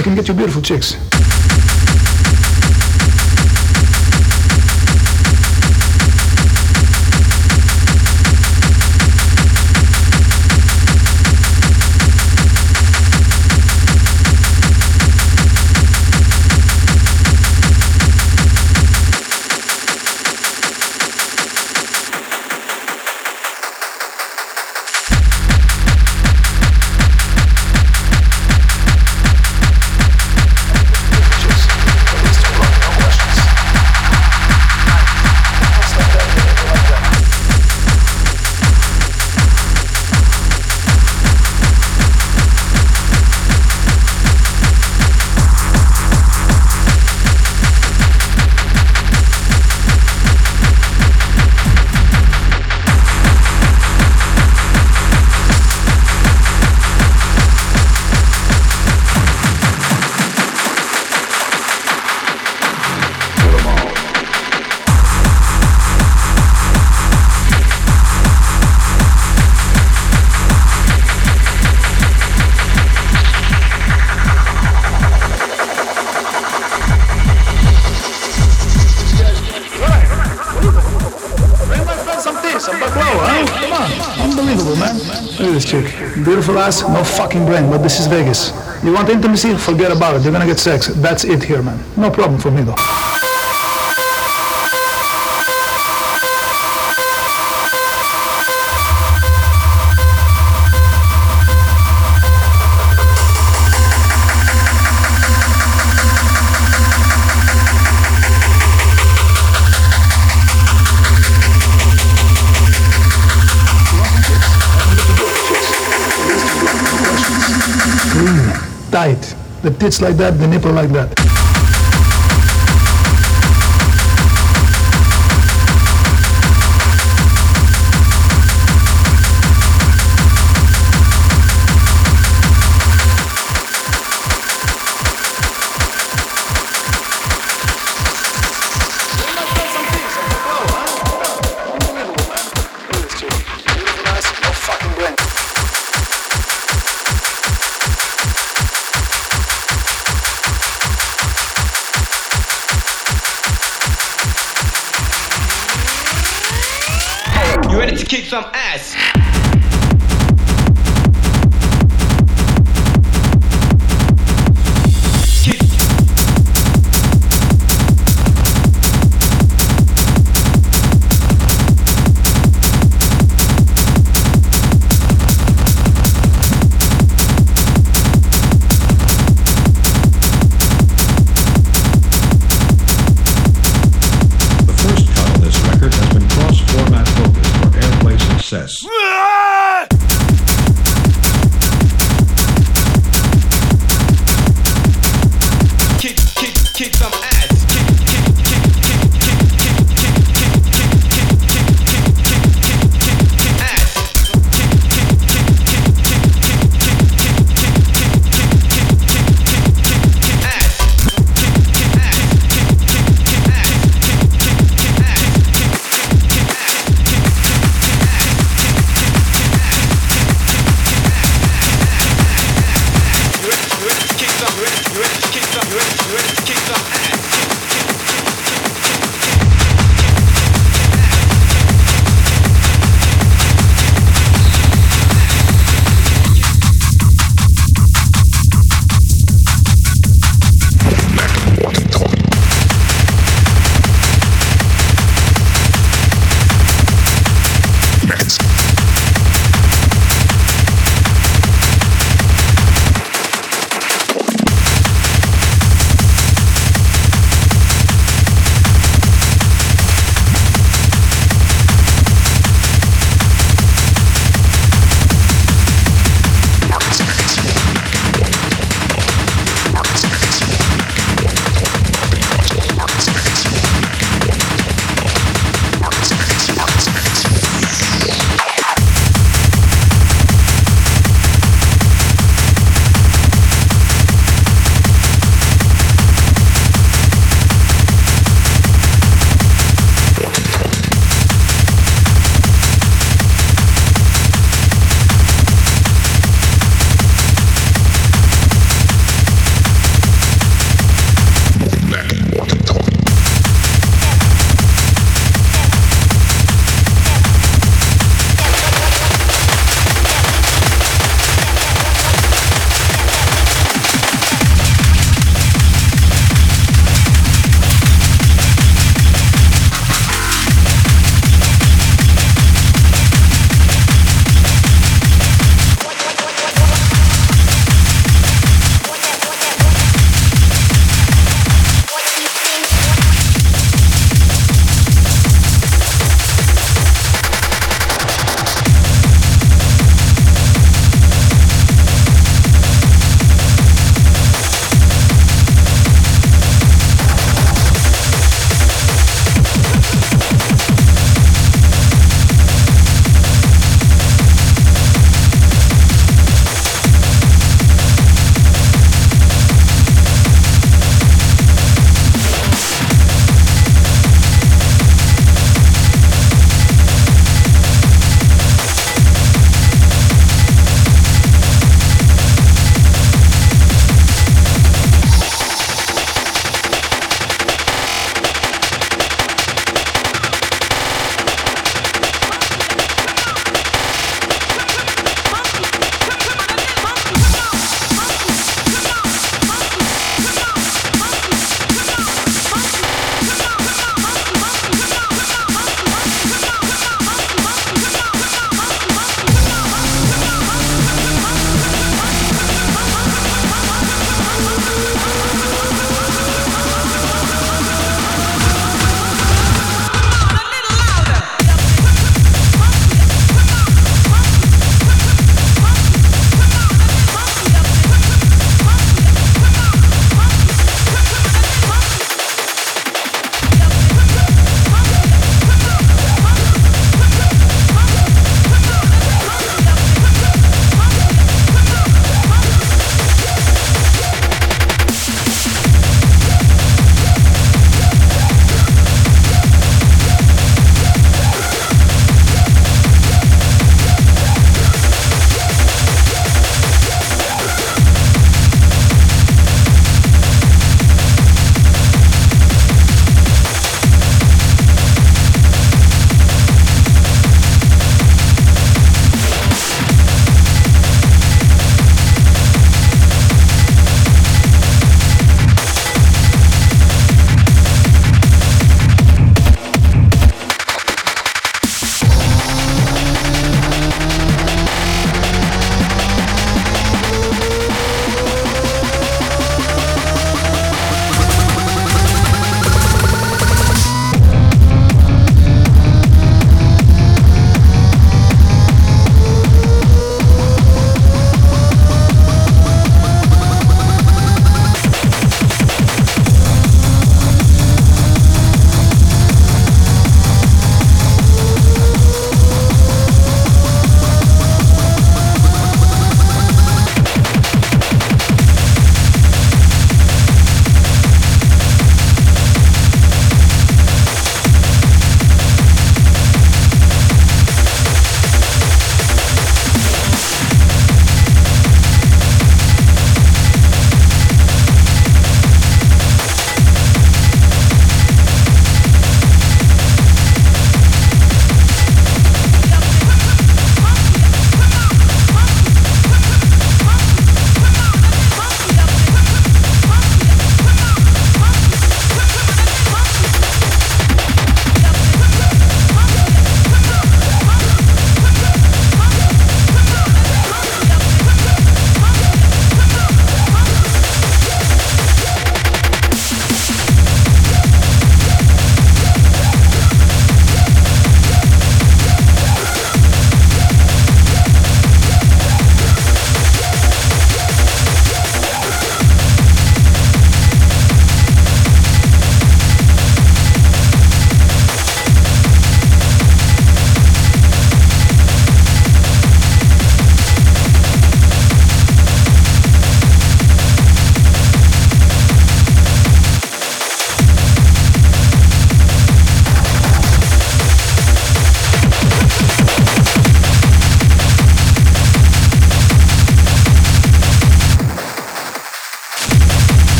I can get you beautiful chicks. Beautiful ass, no fucking brain, but this is Vegas. You want intimacy? Forget about it. You're gonna get sex. That's it here, man. No problem for me though. The tits like that, the nipple like that. Kick some ass?